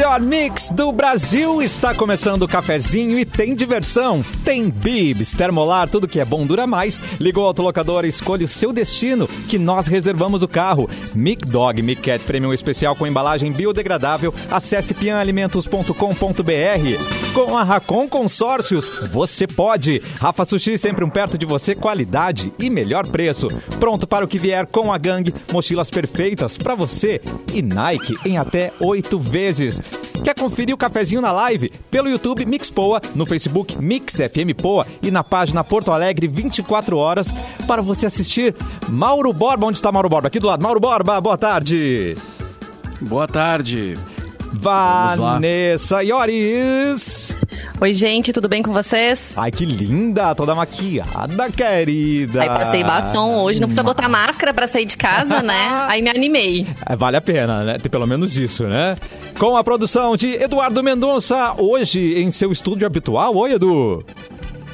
melhor mix do Brasil está começando o cafezinho e tem diversão. Tem bibs, termolar, tudo que é bom dura mais. Ligou o autolocador, escolha o seu destino que nós reservamos o carro. Mic Dog Mic Cat Premium especial com embalagem biodegradável. Acesse pianalimentos.com.br. Com a Racon Consórcios, você pode. Rafa Sushi sempre um perto de você, qualidade e melhor preço. Pronto para o que vier com a gangue, mochilas perfeitas para você e Nike em até oito vezes. Quer conferir o cafezinho na live? Pelo YouTube Mix Poa, no Facebook Mix FM Poa e na página Porto Alegre 24 horas para você assistir. Mauro Borba, onde está Mauro Borba? Aqui do lado. Mauro Borba, boa tarde. Boa tarde. Vanessa Ioris. Oi, gente, tudo bem com vocês? Ai, que linda, toda maquiada, querida. Aí passei batom hoje, não precisa botar máscara pra sair de casa, né? Aí me animei. É, Vale a pena, né? Ter pelo menos isso, né? Com a produção de Eduardo Mendonça, hoje em seu estúdio habitual. Oi, Edu.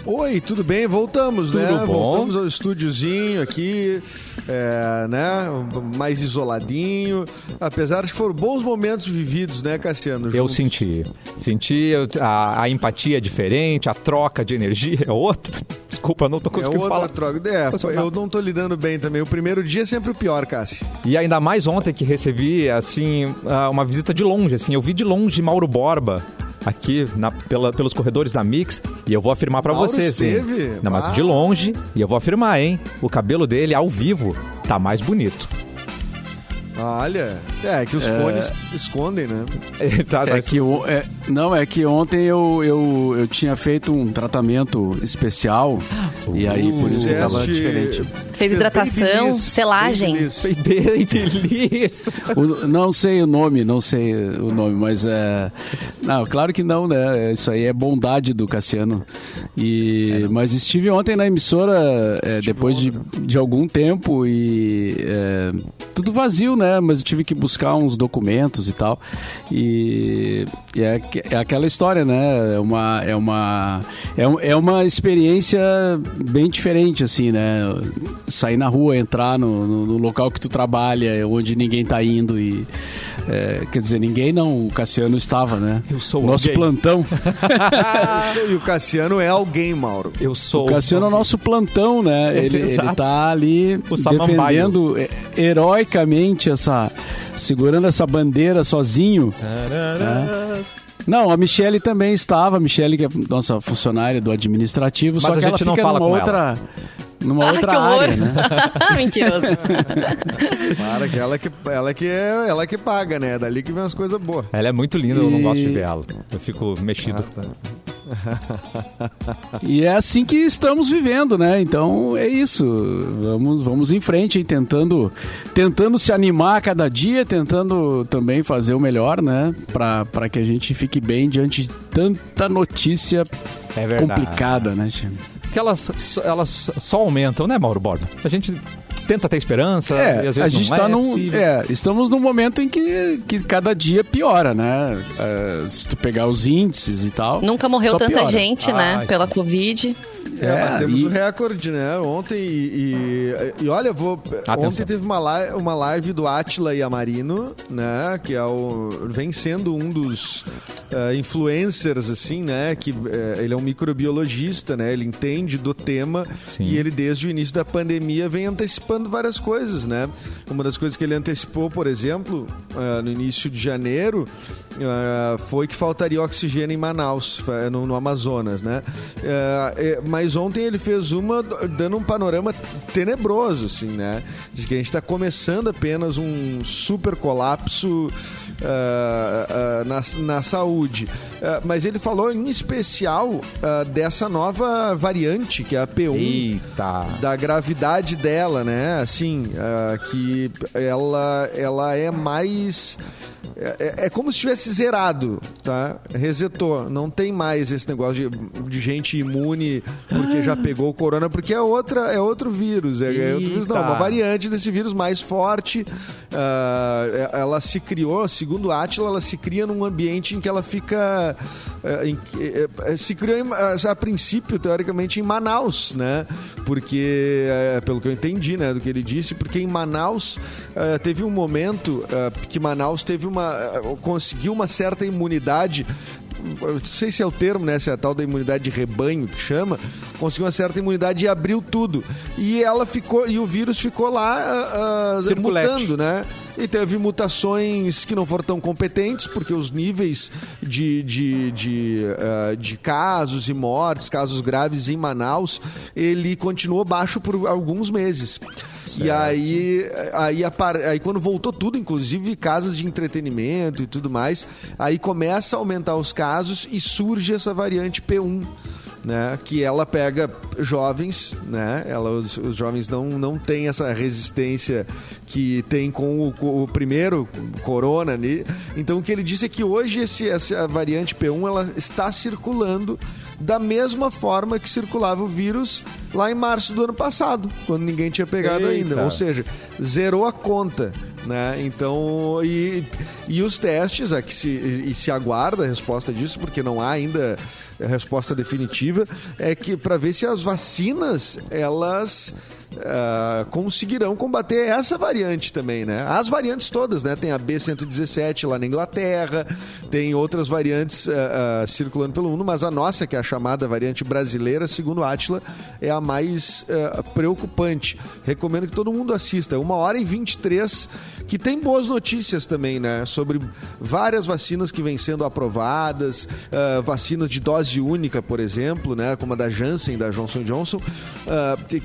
Oi, tudo bem? Voltamos, Tudo né? bom? Voltamos ao estúdiozinho aqui, é, né? Mais isoladinho. Apesar de que foram bons momentos vividos, né, Cassiano? Eu Juntos. senti. Senti a, a empatia é diferente, a troca de energia é outra. Desculpa, não tô É conseguindo outra falar. troca. É, eu não tô lidando bem também. O primeiro dia é sempre o pior, Cássio. E ainda mais ontem que recebi, assim, uma visita de longe, assim. Eu vi de longe Mauro Borba aqui na- pela- pelos corredores da Mix e eu vou afirmar pra Mauro vocês, hein? esteve? Não, mas de longe, e eu vou afirmar, hein? O cabelo dele ao vivo tá mais bonito. Olha, é que os fones escondem, né? tá, tá- É que o- é- não, é que ontem eu, eu, eu tinha feito um tratamento especial e aí por isso que tava diferente. Fez hidratação, babyliss, selagem. babyliss. Bem feliz. O- não sei o nome, não sei o nome, mas é. Não, claro que não, né? Isso aí é bondade do Cassiano. E, mas estive ontem na emissora é, depois de, de algum tempo e é, tudo vazio, né? Mas eu tive que buscar uns documentos e tal. E, e é, é aquela história, né? É uma, é, uma, é, é uma experiência bem diferente, assim, né? Sair na rua, entrar no, no- no local que tu trabalha, onde ninguém tá indo e. é, quer dizer, ninguém não, o Cassiano estava, né? Eu sou Nosso alguém. plantão. e o Cassiano é alguém, Mauro. Eu sou. O Cassiano é o nosso plantão, né? Ele, Exato. ele tá ali defendendo é, heroicamente essa. segurando essa bandeira sozinho. né? Não, a Michelle também estava, a Michelle que é nossa funcionária do administrativo, só a que ela gente não fica fala numa com outra. Numa Ah, outra área, né? Mentiroso. Para que ela que ela que é ela que paga, né? É Dali que vem as coisas boas. Ela é muito linda, eu não E- gosto de ver ela. Eu fico mexido. Ah, tá. E é assim que estamos vivendo, né? Então é isso. Vamos, vamos em frente, hein? tentando, tentando se animar a cada dia, tentando também fazer o melhor, né? Para que a gente fique bem diante de tanta notícia É complicada, né, time? Porque elas, elas só aumentam, né, Mauro Borba? A gente tenta ter esperança e É, às vezes a gente não tá é num. É, estamos num momento em que, que cada dia piora, né? É, se tu pegar os índices e tal. Nunca morreu só tanta piora. gente, né? Ai. Pela Covid. É, É, batemos e- o recorde, né? Ontem e, e, e olha, vou Atenção. ontem teve uma live, uma live do Atila e Amarino, né? Que é o vem sendo um dos eh, influencers assim, né? Que eh, ele é um microbiologista, né? Ele entende do tema Sim. e ele desde o início da pandemia vem antecipando várias coisas, né? Uma das coisas que ele antecipou, por exemplo, eh, no início de janeiro, eh, foi que faltaria oxigênio em Manaus, eh, no, no Amazonas, né? Eh, mas ontem ele fez uma dando um panorama tenebroso, assim, né? De que a gente está começando apenas um super colapso ah, ah, na, na saúde. Ah, mas ele falou em especial ah, dessa nova variante, que é a P1 Eita. da gravidade dela, né? Assim, ah, que ela, ela é mais. É, é como se tivesse zerado, tá? Resetou. Não tem mais esse negócio de, de gente imune porque já pegou o corona, porque é outra, é outro vírus. É, é outro vírus, não, Eita. uma variante desse vírus mais forte. ah, é- ela se criou, segundo Atila, ela se cria num ambiente em que ela fica. eh, em eh, eh, se criou em- a, princípio, teoricamente, em Manaus, né? Porque, pelo que eu entendi, né, do que ele disse, porque em Manaus teve um momento que Manaus teve uma, uma, conseguiu uma certa imunidade não sei se é o termo, né? Se é a tal da imunidade de rebanho que chama, conseguiu uma certa imunidade e abriu tudo. E ela ficou, e o vírus ficou lá uh, mutando, né? E teve mutações que não foram tão competentes, porque os níveis de, de, de, uh, de casos e mortes, casos graves em Manaus, ele continuou baixo por alguns meses. Certo. E aí, aí, aí, quando voltou tudo, inclusive casas de entretenimento e tudo mais, aí começa a aumentar os casos e surge essa variante P1 né? Que ela pega jovens, né? Ela, os, os jovens não, não têm essa resistência que tem com o, o primeiro corona ali. Então o que ele disse é que hoje esse, essa variante P1 ela está circulando da mesma forma que circulava o vírus lá em março do ano passado, quando ninguém tinha pegado Eita. ainda. Ou seja, zerou a conta. Né? Então, e, e os testes, é que se, e se aguarda a resposta disso, porque não há ainda resposta definitiva, é que para ver se as vacinas elas Uh, conseguirão combater essa variante também, né? As variantes todas, né? Tem a B117 lá na Inglaterra, tem outras variantes uh, uh, circulando pelo mundo, mas a nossa, que é a chamada variante brasileira, segundo Atila, é a mais preocupante. Recomendo que todo mundo assista. Uma hora e 23, que tem boas notícias também, né? Sobre várias vacinas que vêm sendo aprovadas, vacinas de dose única, por exemplo, né? Como a da Janssen, da Johnson Johnson,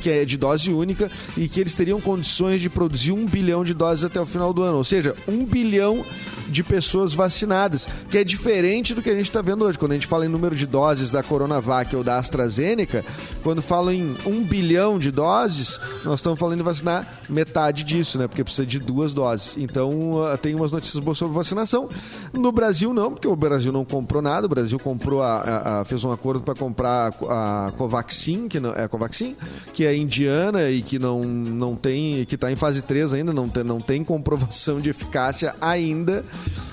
que é de dose única única e que eles teriam condições de produzir um bilhão de doses até o final do ano. Ou seja, um bilhão de pessoas vacinadas, que é diferente do que a gente está vendo hoje. Quando a gente fala em número de doses da Coronavac ou da AstraZeneca, quando fala em um bilhão de doses, nós estamos falando em vacinar metade disso, né? Porque precisa de duas doses. Então, uh, tem umas notícias boas sobre vacinação. No Brasil, não, porque o Brasil não comprou nada. O Brasil comprou a, a, a fez um acordo para comprar a Covaxin, que não, é a Covaxin, que é indiana e que não, não tem, que está em fase 3 ainda, não tem, não tem comprovação de eficácia ainda.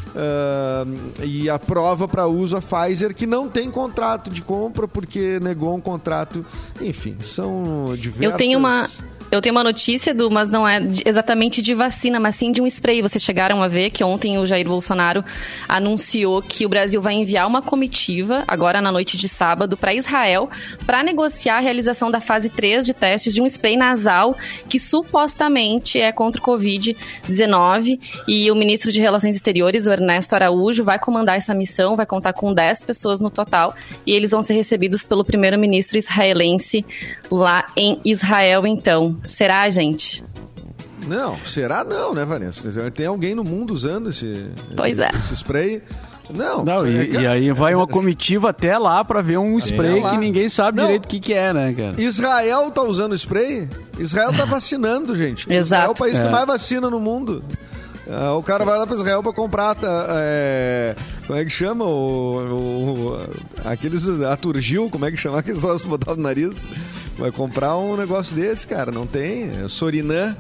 Uh, e a prova para uso a Pfizer, que não tem contrato de compra porque negou um contrato. Enfim, são diversas. Eu tenho uma. Eu tenho uma notícia, do, mas não é exatamente de vacina, mas sim de um spray. Vocês chegaram a ver que ontem o Jair Bolsonaro anunciou que o Brasil vai enviar uma comitiva, agora na noite de sábado, para Israel, para negociar a realização da fase 3 de testes de um spray nasal que supostamente é contra o Covid-19. E o ministro de Relações Exteriores, o Ernesto Araújo, vai comandar essa missão, vai contar com 10 pessoas no total, e eles vão ser recebidos pelo primeiro-ministro israelense lá em Israel, então. Será, gente? Não, será não, né, Vanessa? Tem alguém no mundo usando esse, pois é. esse spray. Não, não e, é... e, aí vai uma comitiva até lá para ver um spray que ninguém sabe não. direito o que, que é, né, cara? Israel tá usando spray? Israel tá vacinando, gente. Exato. Israel é o país é. que mais vacina no mundo. Uh, o cara vai lá para Israel para comprar. Tá, é, como é que chama? O, o, aqueles aturgil, como é que chama aqueles negócios que botavam no nariz? Vai comprar um negócio desse, cara. Não tem. É Sorinã.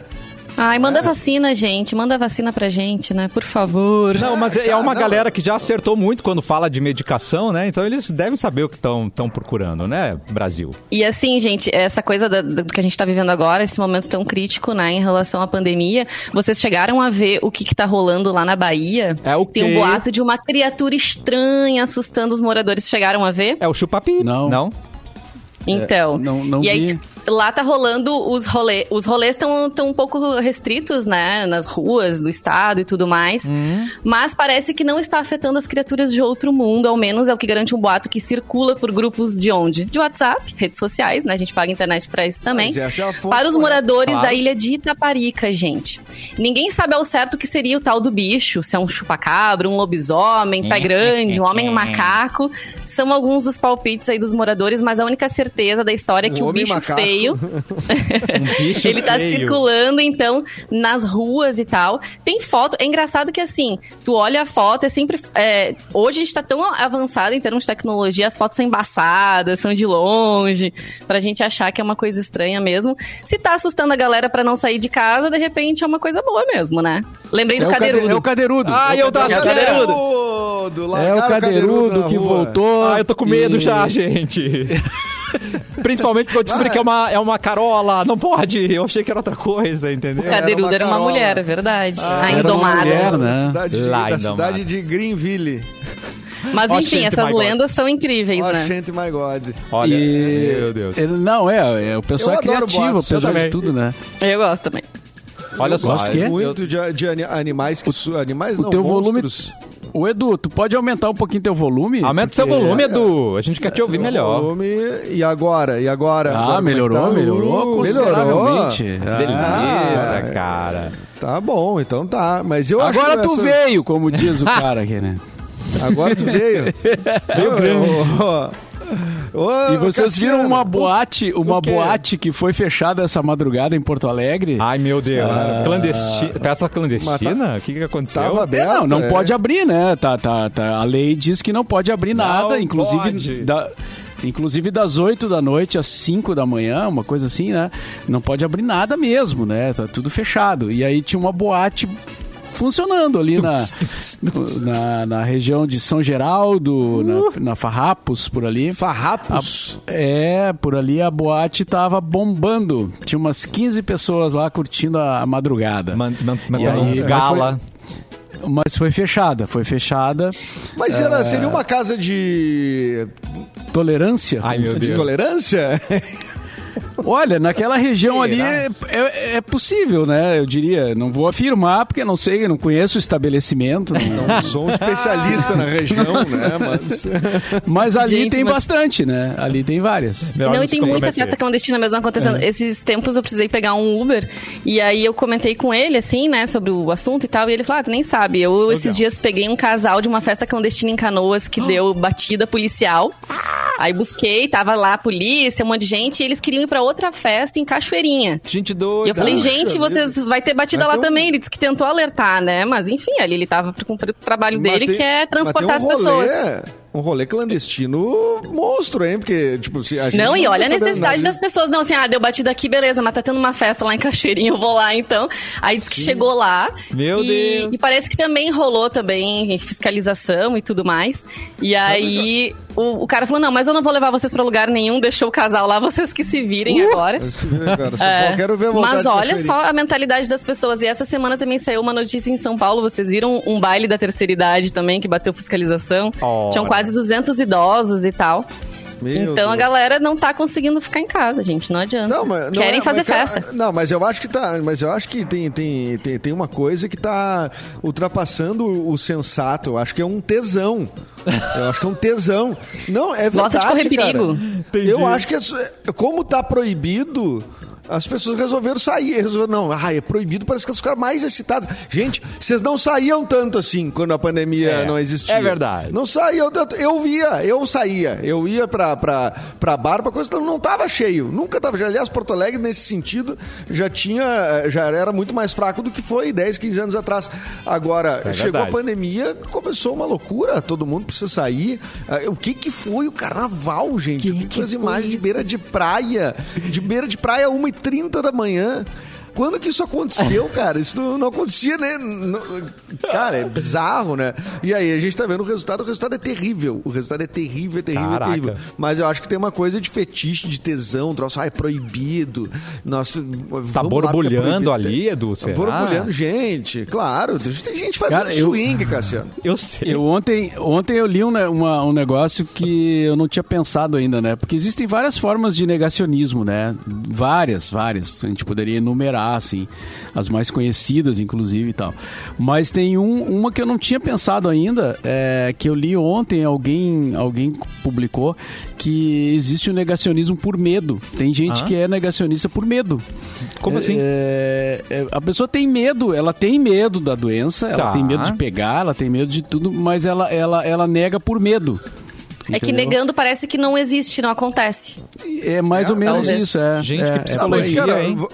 Ai, manda é. vacina, gente. Manda vacina pra gente, né? Por favor. Não, mas é, é uma galera que já acertou muito quando fala de medicação, né? Então eles devem saber o que estão procurando, né, Brasil? E assim, gente, essa coisa da, do que a gente tá vivendo agora, esse momento tão crítico, né, em relação à pandemia, vocês chegaram a ver o que, que tá rolando lá na Bahia? É o quê? Tem um boato de uma criatura estranha assustando os moradores. Chegaram a ver? É o chupapi. Não. Não? Então. É, não, não e vi. Lá tá rolando os rolês. Os rolês estão um pouco restritos, né? Nas ruas do estado e tudo mais. Uhum. Mas parece que não está afetando as criaturas de outro mundo, ao menos é o que garante um boato que circula por grupos de onde? De WhatsApp, redes sociais, né? A gente paga internet para isso também. É para os moradores claro. da ilha de Itaparica, gente. Ninguém sabe ao certo o que seria o tal do bicho, se é um chupacabra, um lobisomem, pé grande, um homem macaco. São alguns dos palpites aí dos moradores, mas a única certeza da história é que um o bicho macaco. feio feio. um ele tá feio. circulando, então, nas ruas e tal. Tem foto. É engraçado que, assim, tu olha a foto, é sempre. É, hoje a gente tá tão avançado em termos de tecnologia, as fotos são embaçadas, são de longe, pra gente achar que é uma coisa estranha mesmo. Se tá assustando a galera pra não sair de casa, de repente é uma coisa boa mesmo, né? Lembrei é do cadeirudo. É o cadeirudo. Ah, eu tava é cadeirudo. É o cadeirudo que voltou. Ah, eu tô com medo e... já, gente. Principalmente porque eu descobri Ah, que é uma, é uma carola. Não pode. Eu achei que era outra coisa, entendeu? O Cadeirudo era uma, Carola. mulher, é verdade. Ah, a era uma Indomada. mulher, né? cidade, de- Lá, da então, cidade de Greenville. Mas Ó, enfim, essas my God. lendas são incríveis, Oh, né? gente, my God. Olha, E- meu Deus. ele- não, é, é, o pessoal Eu é criativo, apesar de tudo, né? Eu gosto também. Olha Eu só. gosto que é? Muito de, de ani- animais que... su- Animais O não, teu volume. O Edu, tu pode aumentar um pouquinho teu volume? Aumenta o seu volume, Edu. A gente quer te ouvir melhor. Volume, e agora? E agora? Ah, Agora é melhorou, tá? melhorou Uh, consideravelmente. Que Ah. Beleza, Ah, cara. Tá bom, então tá. Mas eu acho Agora que tu essa- veio, como diz o cara aqui, né? Agora tu veio. veio grande. E vocês viram uma boate, uma boate que foi fechada essa madrugada em Porto Alegre? Ai, meu Deus. Ah. Clandestina. Festa clandestina? O que, que aconteceu? Tava É, aberto. não, não é. pode abrir, né? Tá, tá, tá. A lei diz que não pode abrir nada, Não inclusive pode. da- Inclusive das 8 da noite às 5 da manhã, uma coisa assim, né? Não pode abrir nada mesmo, né? Tá tudo fechado. E aí tinha uma boate funcionando ali na, na, na região de São Geraldo, Uh. na, na Farrapos, por ali. Farrapos. É, por ali a boate tava bombando. Tinha umas 15 pessoas lá curtindo a, a madrugada. Man- man- E Mantendo aí, gala. Mas foi fechada, foi fechada. Mas É. era, seria uma casa de, Tolerância? Ai, meu de Deus. tolerância? Olha, naquela região ali é, é- é possível, né? Eu diria. Não vou afirmar, porque não sei, não conheço o estabelecimento. não- Não sou um especialista na região, né? Mas. Mas ali Gente, tem mas- bastante, né? Ali tem várias. Melhor não, e tem muita festa clandestina mesmo acontecendo. É. Esses tempos eu precisei pegar um Uber e aí eu comentei com ele, assim, né, sobre o assunto e tal. E ele falou: Ah, tu nem sabe. Eu esses dias peguei um casal de uma festa clandestina em Canoas que deu batida policial. Aí busquei, tava lá a polícia, um monte de gente, e eles queriam ir pra outra festa em Cachoeirinha. Gente E doida. eu falei, gente, vida. vocês vai ter batida Mas lá um- também. Ele disse que tentou alertar, né? Mas enfim, ali ele tava pra cumprir o trabalho Mas dele, tem- que é transportar as tem um rolê- pessoas. Um rolê clandestino monstro, hein? Porque, tipo, se a gente Não, e tá olha a necessidade nada das pessoas. Não, assim, ah, deu batida aqui, beleza, mas tá tendo uma festa lá em Cachoeirinha, eu vou lá então. Aí diz que chegou lá. Meu e, Deus. E parece que também rolou também fiscalização e tudo mais. E aí o, o cara falou: não, mas eu não vou levar vocês pra lugar nenhum, deixou o casal lá, vocês que se virem agora. disso. Se cara, só É, eu quero ver a mas olha só a mentalidade das pessoas. E essa semana também saiu uma notícia em São Paulo. Vocês viram um baile da terceira idade também, que bateu fiscalização. Tinham quase 200 idosos e tal. Meu então a Deus. galera não tá conseguindo ficar em casa, gente. Não adianta. Não, mas, não Querem é- fazer festa. Não, mas eu acho que tá. Mas eu acho que tem, tem, tem, tem uma coisa que tá ultrapassando o sensato. Eu acho que é um tesão. Eu acho que é um tesão. Não, é verdade. Gosta de correr cara. perigo. Entendi. Eu acho que é- como tá proibido. As pessoas resolveram sair. Resolveram, não, ah, é proibido, parece que eles ficaram mais excitados. Gente, vocês não saíam tanto assim quando a pandemia É, não existia. é verdade. Não saíam tanto. Eu via, eu saía. Eu ia pra, pra, pra bar, pra coisa, então não tava cheio. Nunca tava cheio. Aliás, Porto Alegre, nesse sentido, já tinha, já era muito mais fraco do que foi 10, 15 anos atrás. Agora, É chegou a pandemia, começou uma loucura, todo mundo precisa sair. Ah, O que que foi o carnaval, gente? Que o que, que foi as foi imagens de isso? beira de praia? De beira de praia, 1h30 da manhã. Quando que isso aconteceu, cara? Isso não, não acontecia, né? Não- cara, é bizarro, né? E aí, a gente tá vendo o resultado, o resultado é terrível. O resultado é terrível, é terrível, Caraca. é terrível. Mas eu acho que tem uma coisa de fetiche, de tesão, um troço, ah, é proibido. Nossa, Tá é borbulhando proibido. ali, Edu, Tá borbulhando, gente. Claro, tem gente fazendo Cara, eu- swing, Cassiano. Eu sei. Eu ontem, ontem eu li um, uma- um negócio que eu não tinha pensado ainda, né? Porque existem várias formas de negacionismo, né? Várias, várias. A gente poderia enumerar, assim, as mais conhecidas, inclusive e tal. Mas tem um, uma que eu não tinha pensado ainda, é, que eu li ontem, alguém, alguém publicou, que existe o negacionismo por medo. Tem gente Ah? que é negacionista por medo. Como É, assim? é, é, a pessoa tem medo, ela tem medo da doença, ela Tá. tem medo de pegar, ela tem medo de tudo, mas ela, ela, ela nega por medo. É que negando parece que não existe, não acontece. É mais ou menos Talvez. isso, é. Gente, é, que é psicologia. aí. mas, cara, hein?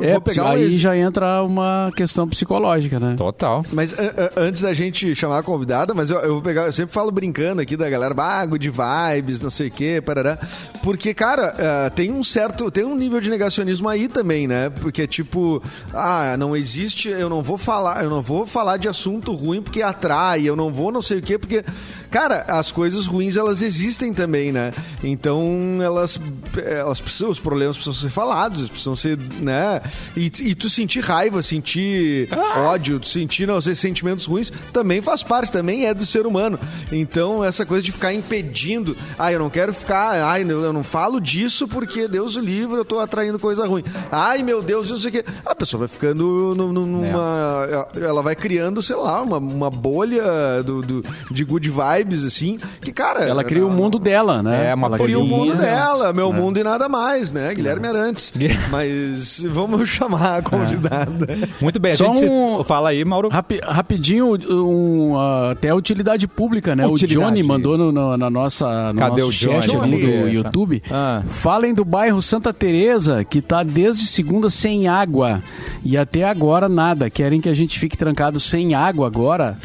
É, vou pegar um aí ex- já entra uma questão psicológica, né? Total. Mas a- a- antes da gente chamar a convidada, mas eu, eu vou pegar, eu sempre falo brincando aqui da galera, ah, good vibes, não sei o quê, parará. Porque, cara, ah, tem um certo, tem um nível de negacionismo aí também, né? Porque, tipo, ah, não existe, eu não vou falar, eu não vou falar de assunto ruim porque atrai, eu não vou não sei o quê, porque, cara, as coisas ruins elas existem também, né? Então, elas, elas precisam, os problemas precisam ser falados, precisam ser, né? E, e tu sentir raiva, sentir ódio, tu sentir, não sei, sentimentos ruins, também faz parte, também é do ser humano. Então, essa coisa de ficar impedindo, ah, eu não quero ficar, ai, eu não falo disso porque Deus o livre, eu tô atraindo coisa ruim. Ai, meu Deus, isso aqui. A pessoa vai ficando nu- nu- numa. Ela vai criando, sei lá, uma, uma bolha do, do- de good vibes, assim, que, cara. Ela cria o mundo dela, né? É, uma Ela Cria o mundo dela, meu mundo e nada mais, né? Guilherme Arantes. É. Mas vamos chamar a convidada. Muito bem, a Só um- fala aí, Mauro. Rapi- rapidinho, um, ah, até a utilidade pública, né? Utilidade. O Johnny mandou no- no- na nossa, no Cadê nosso o chat Johnny? ali do Johnny. YouTube. Ah. Falem do bairro Santa Teresa, que tá desde segunda sem água. E até agora nada. Querem que a gente fique trancado sem água agora?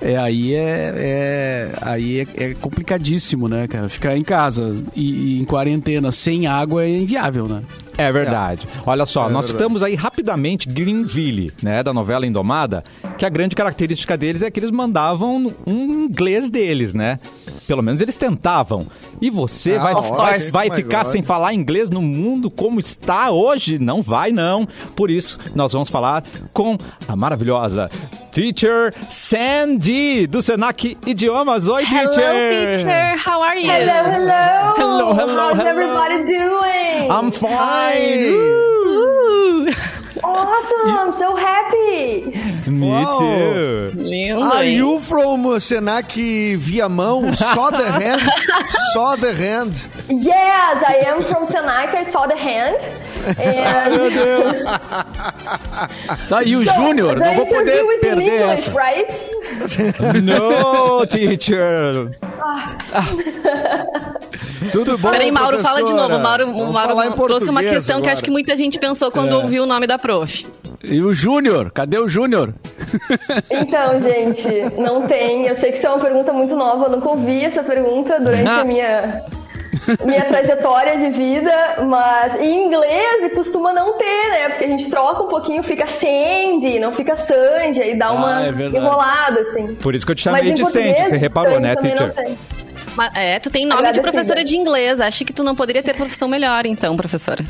É, aí é, é- aí é, é complicadíssimo, né, cara? Ficar em casa e, e em quarentena sem água é inviável, né? É verdade. Olha só, É nós verdade. citamos aí rapidamente Greenville, né, da novela Indomada, que a grande característica deles é que eles mandavam um inglês deles, né? Pelo menos eles tentavam. E você Ah, vai, vai, vai ficar God. sem falar inglês no mundo como está hoje? Não vai, não. Por isso, nós vamos falar com a maravilhosa Teacher Sandy, do Senac Idiomas. Oi, Hello, teacher! teacher. How are you? Hello, hello. Hello, hello, How's hello. everybody doing? I'm fine! Hi. Uh, awesome. I'm so happy. Me Uau. too! lindo, Are hein? you from Senac Viamão? Só the hand? Só the hand? Yes, I am from Senac. I saw the hand. And Tá, e o so, Júnior, não vou poder perder English, essa. right? No, teacher! Tudo bom, Peraí, Mauro, fala de novo. Mauro, Vamos Mauro trouxe uma questão que agora. acho que muita gente pensou quando ouviu o nome da prof. E o Júnior? Cadê o Júnior? Então, gente, não tem. Eu sei que isso é uma pergunta muito nova. Eu nunca ouvi essa pergunta durante a minha minha trajetória de vida, mas em inglês costuma não ter, né? Porque a gente troca um pouquinho, fica Sandy, não fica Sandy, aí dá uma é enrolada, assim. Por isso que eu te Mas chamei em de Sandy, você reparou, Sandy né, teacher? Mas, é, tu tem nome de professora de inglês. Acho que tu não poderia ter profissão melhor, então, professora.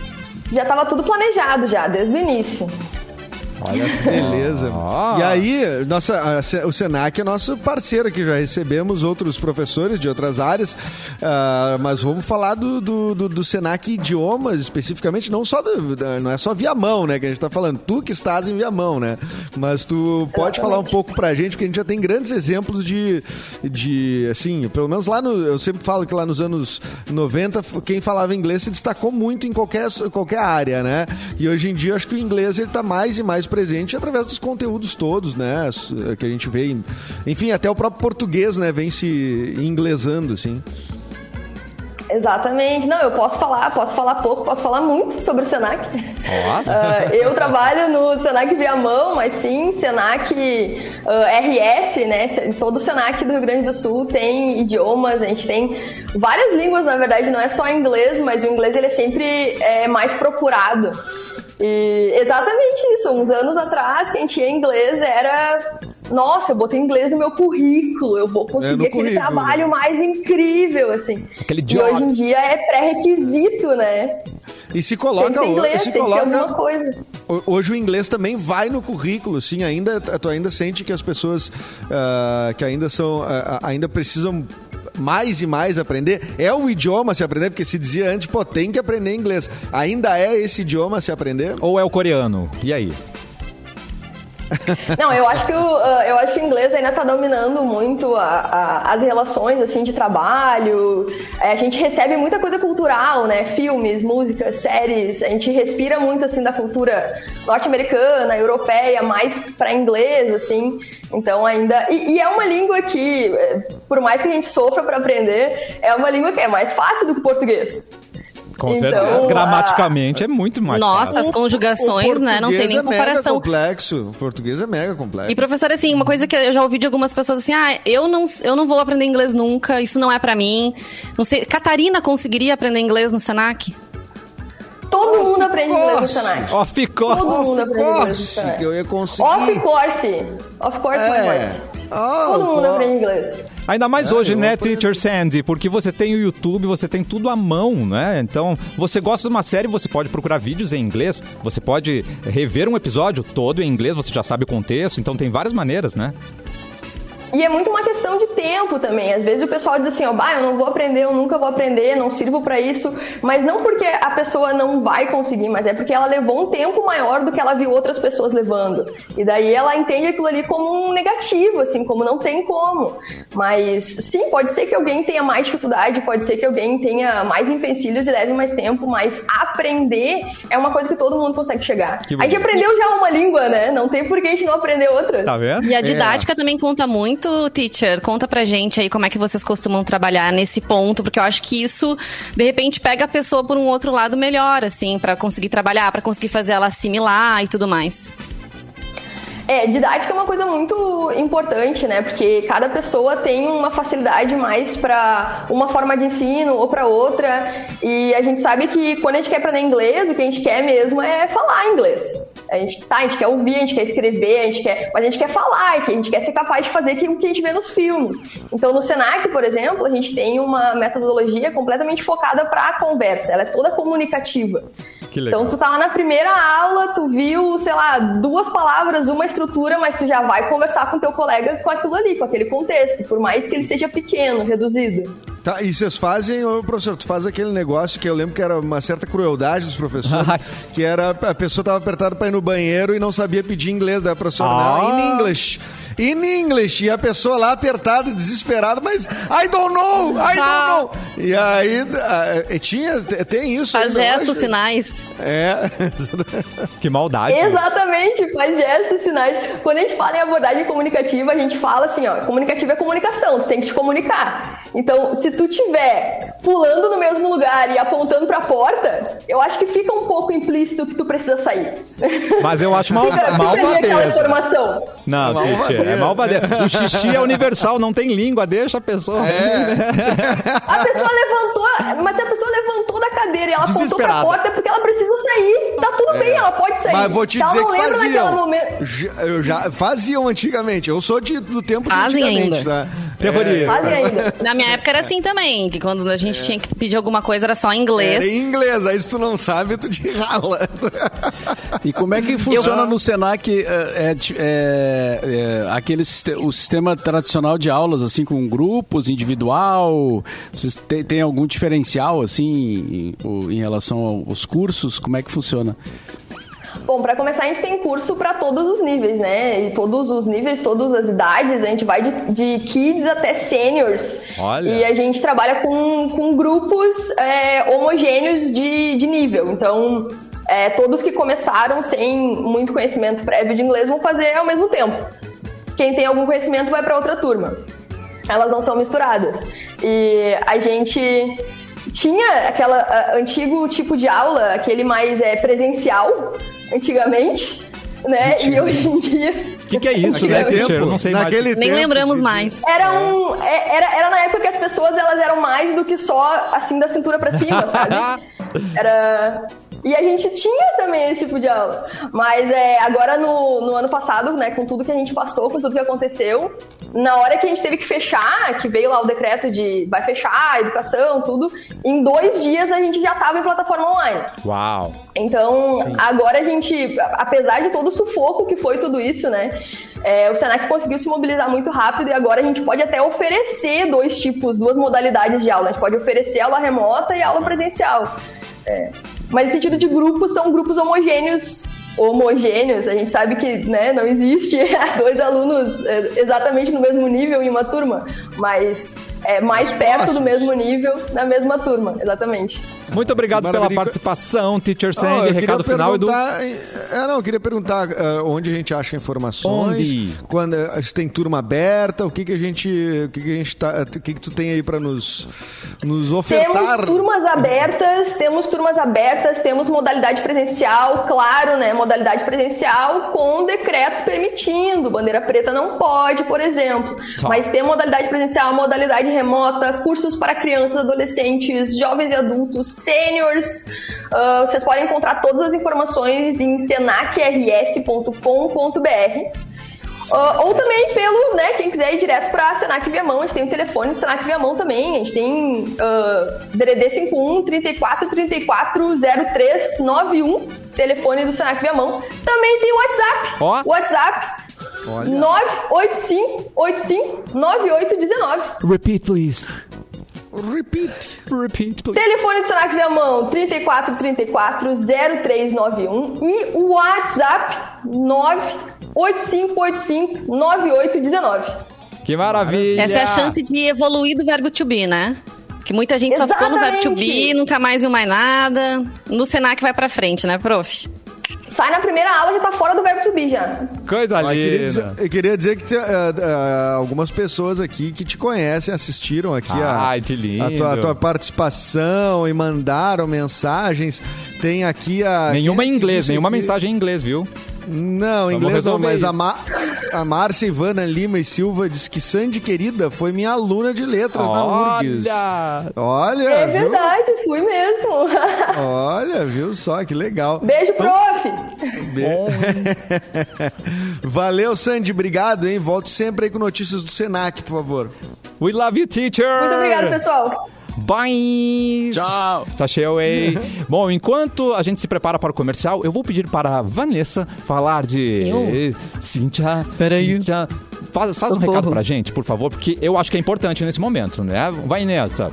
Já tava tudo planejado já, desde o início. Olha só. Beleza. E aí, nossa, a o Senac é nosso parceiro aqui, já recebemos outros professores de outras áreas, ah, mas vamos falar do, do, do, do Senac Idiomas especificamente, não só do, da- não é só Viamão, né, que a gente tá falando, tu que estás em Viamão, né, mas tu pode Exatamente. falar um pouco pra gente, porque a gente já tem grandes exemplos de, de assim, pelo menos lá no, eu sempre falo que lá nos anos 90, quem falava inglês se destacou muito em qualquer, qualquer área, né, e hoje em dia eu acho que o inglês ele tá mais e mais presente através dos conteúdos todos, né? Que a gente vê. em- Enfim, até o próprio português, né? Vem se inglesando, assim. Exatamente. Não, eu posso falar, posso falar pouco, posso falar muito sobre o Senac. Ah, eu trabalho no Senac Viamão, mas sim, Senac ah, RS, né? Todo o Senac do Rio Grande do Sul tem idiomas, a gente tem várias línguas, na verdade, não é só inglês, mas o inglês ele é sempre é, mais procurado. E exatamente isso, uns anos atrás, quem tinha inglês era. Nossa, eu botei inglês no meu currículo, eu vou É, conseguir no aquele trabalho mais incrível, assim. Aquele e hoje em dia é pré-requisito, né? E se coloca. ter ho- inglês, se tem que ter alguma coloca coisa. ho- hoje o inglês também vai no currículo, sim. Ainda, tu ainda sente que as pessoas ah, que ainda são. ah, ainda precisam. Mais e mais aprender. É o idioma se aprender, porque se dizia antes, pô, tem que aprender inglês. Ainda é esse idioma se aprender? Ou é o coreano? E aí? Não, eu acho que o, ah, eu acho que o inglês ainda está dominando muito a- a- as relações assim de trabalho. É, a gente recebe muita coisa cultural, né? Filmes, músicas, séries. A gente respira muito assim da cultura norte-americana, europeia, mais para inglês, assim. Então ainda e, e é uma língua que, eh, por mais que a gente sofra para aprender, é uma língua que é mais fácil do que o português. Com Então, certeza. a- Gramaticamente é muito mais Nossa, fácil. as conjugações, né? Não tem nem é mega comparação. complexo. O português é mega complexo. E professor, assim, uma coisa que eu já ouvi de algumas pessoas assim, ah, eu não, eu não vou aprender inglês nunca, isso não é pra mim. Não sei, Catarina conseguiria aprender inglês no Senac? Todo mundo aprende inglês no course. Senac. Of course. Todo mundo aprende inglês no Course, Senac. que eu ia conseguir. Of course. Of course, my É. voice. Ah, Todo mundo aprende inglês. Ainda mais É, hoje, né, aprendo. Teacher Sandy? Porque você tem o YouTube, você tem tudo à mão, né? Então, você gosta de uma série, você pode procurar vídeos em inglês, você pode rever um episódio todo em inglês, você já sabe o contexto, então tem várias maneiras, né? E é muito uma questão de tempo também. Às vezes o pessoal diz assim, ó, bah, eu não vou aprender, eu nunca vou aprender, não sirvo pra isso. Mas não porque a pessoa não vai conseguir, mas é porque ela levou um tempo maior do que ela viu outras pessoas levando. E daí ela entende aquilo ali como um negativo, assim, como não tem como. Mas sim, pode ser que alguém tenha mais dificuldade, pode ser que alguém tenha mais empecilhos e leve mais tempo, mas aprender é uma coisa que todo mundo consegue chegar. A gente aprendeu já uma língua, né? Não tem por que a gente não aprender outras. Tá vendo? E a didática também conta muito, teacher. Conta pra gente aí como é que vocês costumam trabalhar nesse ponto, porque eu acho que isso, de repente, pega a pessoa por um outro lado melhor, assim, pra conseguir trabalhar, pra conseguir fazer ela assimilar e tudo mais. É, didática é uma coisa muito importante, né? Porque cada pessoa tem uma facilidade mais para uma forma de ensino ou para outra. E a gente sabe que quando a gente quer aprender inglês, o que a gente quer mesmo é falar inglês. A gente, tá, a gente quer ouvir, a gente quer escrever, a gente quer, mas a gente quer falar, a gente quer ser capaz de fazer aquilo que a gente vê nos filmes. Então, no Senac, por exemplo, a gente tem uma metodologia completamente focada para a conversa. Ela é toda comunicativa. Que legal. Então, tu tá lá na primeira aula, tu viu, sei lá, duas palavras, uma estrutura, mas tu já vai conversar com teu colega com aquilo ali, com aquele contexto, por mais que ele seja pequeno, reduzido. Tá, e vocês fazem, ô, professor, tu faz aquele negócio que eu lembro que era uma certa crueldade dos professores, que era a pessoa tava apertada pra ir no banheiro e não sabia pedir inglês, daí a professora, Ah. não, in English. In English, e a pessoa lá apertada, desesperada, mas I don't know, I don't know. E aí, ah, e tinha, tem isso. Faz gestos, hoje? sinais. É, Que maldade. Exatamente, faz gestos, sinais. Quando a gente fala em abordagem comunicativa, a gente fala assim, ó, comunicativa é comunicação, tu tem que te comunicar. Então, se tu tiver pulando no mesmo lugar e apontando pra porta, eu acho que fica um pouco implícito que tu precisa sair. Mas eu acho mal, Fica, fica ali aquela malvadeza. Malvadeza. é malvadeza. O xixi é universal, não tem língua, deixa a pessoa. A pessoa levantou, mas se a pessoa levantou da cadeira e ela apontou pra porta é porque ela precisa sair. Tá tudo bem, ela pode sair. mas vou te ela dizer não que faziam. eu já faziam antigamente. Eu sou de- do tempo de Fazem antigamente, ainda. tá? Terrorista. Fazem ainda. Na minha época era assim também, que quando a gente tinha que pedir alguma coisa era só em Era inglês. em inglês, aí se tu não sabe, tu te rala. E como é que funciona no Senac é, é, é, é, aquele o sistema tradicional de aulas, assim, com grupos, individual? Vocês têm, têm algum diferencial, assim, em, em relação aos cursos? Como é que funciona? Bom, para começar, a gente tem curso para todos os níveis, né? E todos os níveis, todas as idades. A gente vai de, de kids até seniors. Olha. E a gente trabalha com, com grupos é, homogêneos de, de nível. Então, é, todos que começaram sem muito conhecimento prévio de inglês vão fazer ao mesmo tempo. Quem tem algum conhecimento vai para outra turma. Elas não são misturadas. E a gente tinha aquele antigo tipo de aula, aquele mais é, presencial, antigamente, né? E hoje em dia. O que, que é isso, né, teacher? Eu não sei mais. naquele Nem tempo lembramos mais. Era um. é- Era, era na época que as pessoas elas eram mais do que só assim da cintura pra cima, sabe? Era. E a gente tinha também esse tipo de aula. Mas é, agora no, no ano passado, né, com tudo que a gente passou, com tudo que aconteceu, na hora que a gente teve que fechar, que veio lá o decreto de vai fechar a educação, tudo, em dois dias a gente já tava em plataforma online. Uau. Então, agora a gente, apesar de todo o sufoco que foi tudo isso, né? é, o Senac conseguiu se mobilizar muito rápido e agora a gente pode até oferecer dois tipos, duas modalidades de aula. A gente pode oferecer aula remota e aula presencial. É, mas no sentido de grupos, são grupos homogêneos. Homogêneos, a gente sabe que né, não existe dois alunos é, exatamente no mesmo nível em uma turma, mas é mais perto do próximos. mesmo nível, na mesma turma, exatamente. Muito obrigado pela participação, Teacher Sandy. eu queria recado final, Edu. perguntar, É, não, eu queria perguntar ah, onde a gente acha informações, Onde? quando se tem turma aberta, o que que a gente, o que que a gente tá, o que que tu tem aí pra nos nos ofertar? Temos turmas abertas, temos turmas abertas, temos modalidade presencial, claro, né? Modalidade presencial com decretos permitindo. Bandeira preta não pode, por exemplo. Tá. Mas tem modalidade presencial, modalidade remota, cursos para crianças, adolescentes, jovens e adultos, sêniors. Ah, vocês podem encontrar todas as informações em senacrs.com.br. Ah, ou também pelo, né, quem quiser ir direto pra Senac Viamão, a gente tem o telefone do Senac Viamão também, a gente tem uh, DDD 51 34 34 03 91, telefone do Senac Viamão. Também tem o WhatsApp. Ó. WhatsApp Olha. 985 85 9819. Repeat, please. Repeat. Repeat, please. Telefone do Senac Viamão 34 34 0391 e o WhatsApp 98585 9819. Que maravilha. Essa é a chance de evoluir do verbo to be, né? Que muita gente só ficou no verbo to be, Exatamente. nunca mais viu mais nada. No Senac vai pra frente, né, prof? Sai na primeira aula já tá fora do verbo to be já. Coisa Ó, eu, queria dizer, linda. eu queria dizer que tem, ah, ah, algumas pessoas aqui que te conhecem, assistiram aqui a, que lindo. a, tua, a tua participação e mandaram mensagens. Tem aqui a. Nenhuma em é que inglês, nenhuma aqui? mensagem em inglês, viu? Não, em inglês não, mas a. Ma a Márcia Ivana Lima e Silva diz que Sandy querida foi minha aluna de letras na URGS. Olha! Olha, É viu? verdade, fui mesmo. Olha, viu só que legal. Beijo, prof. Valeu, Sandy, obrigado, hein? Volte sempre aí com notícias do Senac, por favor. We love you, teacher! Muito obrigada, pessoal. Bye! Tchau. Tchau, ei. Bom, enquanto a gente se prepara para o comercial, eu vou pedir para a Vanessa falar de... Eu? Cíntia... Peraí. Cíntia, faz faz um recado pra gente, por favor, porque eu acho que é importante nesse momento, né? Vai nessa.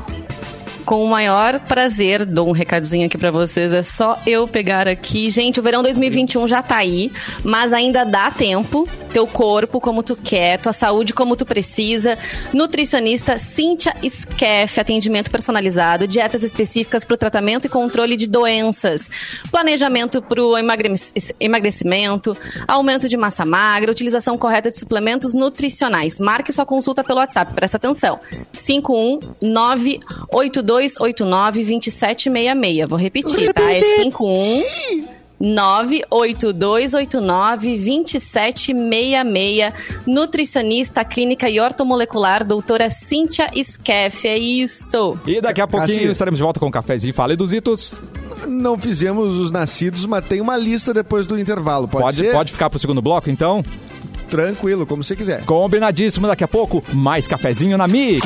Com o maior prazer, dou um recadinho aqui pra vocês. É só eu pegar aqui. Gente, o verão 2021 já tá aí, mas ainda dá tempo. Teu corpo como tu quer, tua saúde como tu precisa. Nutricionista Cíntia Skeff, atendimento personalizado, dietas específicas pro tratamento e controle de doenças. Planejamento pro emagre- emagrecimento, aumento de massa magra, utilização correta de suplementos nutricionais. Marque sua consulta pelo WhatsApp, presta atenção. 51982892766. Vou repetir, tá? É 51 982892766. Nutricionista clínica e ortomolecular, doutora Cíntia Skeff. É isso. E daqui a pouquinho Assim- estaremos de volta com o cafezinho. Fala, Eduzitos. Não fizemos os nascidos, mas tem uma lista depois do intervalo. Pode, Pode, ser? pode ficar pro segundo bloco, então? Tranquilo, como você quiser. Combinadíssimo. Daqui a pouco, mais cafezinho na Mix.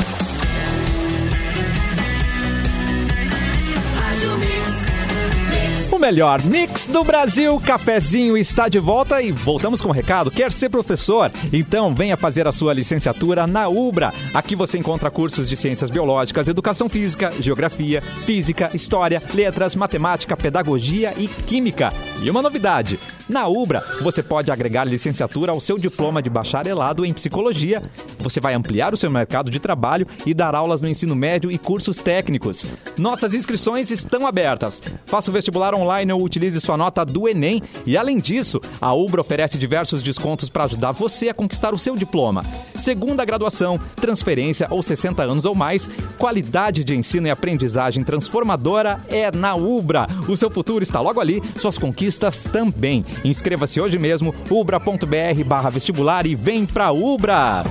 Melhor mix do Brasil, cafezinho está de volta e voltamos com o recado. Quer ser professor? Então venha fazer a sua licenciatura na Ubra. Aqui você encontra cursos de ciências biológicas, educação física, geografia, física, história, letras, matemática, pedagogia e química. E uma novidade: na Ubra você pode agregar licenciatura ao seu diploma de bacharelado em psicologia. Você vai ampliar o seu mercado de trabalho e dar aulas no ensino médio e cursos técnicos. Nossas inscrições estão abertas. Faça o vestibular online ou utilize sua nota do Enem. E além disso, a Ubra oferece diversos descontos para ajudar você a conquistar o seu diploma. Segunda graduação, transferência ou 60 anos ou mais, qualidade de ensino e aprendizagem transformadora é na Ubra. O seu futuro está logo ali, suas conquistas também. Inscreva-se hoje mesmo, ubra.br barra vestibular e vem pra Ubra!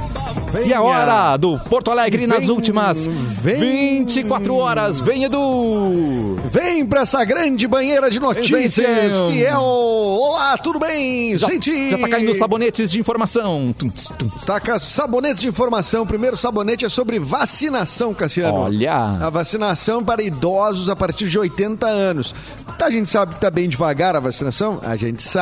E a hora do Porto Alegre nas Vem, últimas vem. 24 horas. Vem, Edu! Vem pra essa grande banheira de notícias que é o... Olá, tudo bem, Já, gente? já tá caindo sabonetes de informação. Taca sabonetes de informação. Primeiro sabonete é sobre vacinação, Cassiano. Olha. A vacinação para idosos a partir de 80 anos. Tá, A gente sabe que tá bem devagar a vacinação? A gente sabe.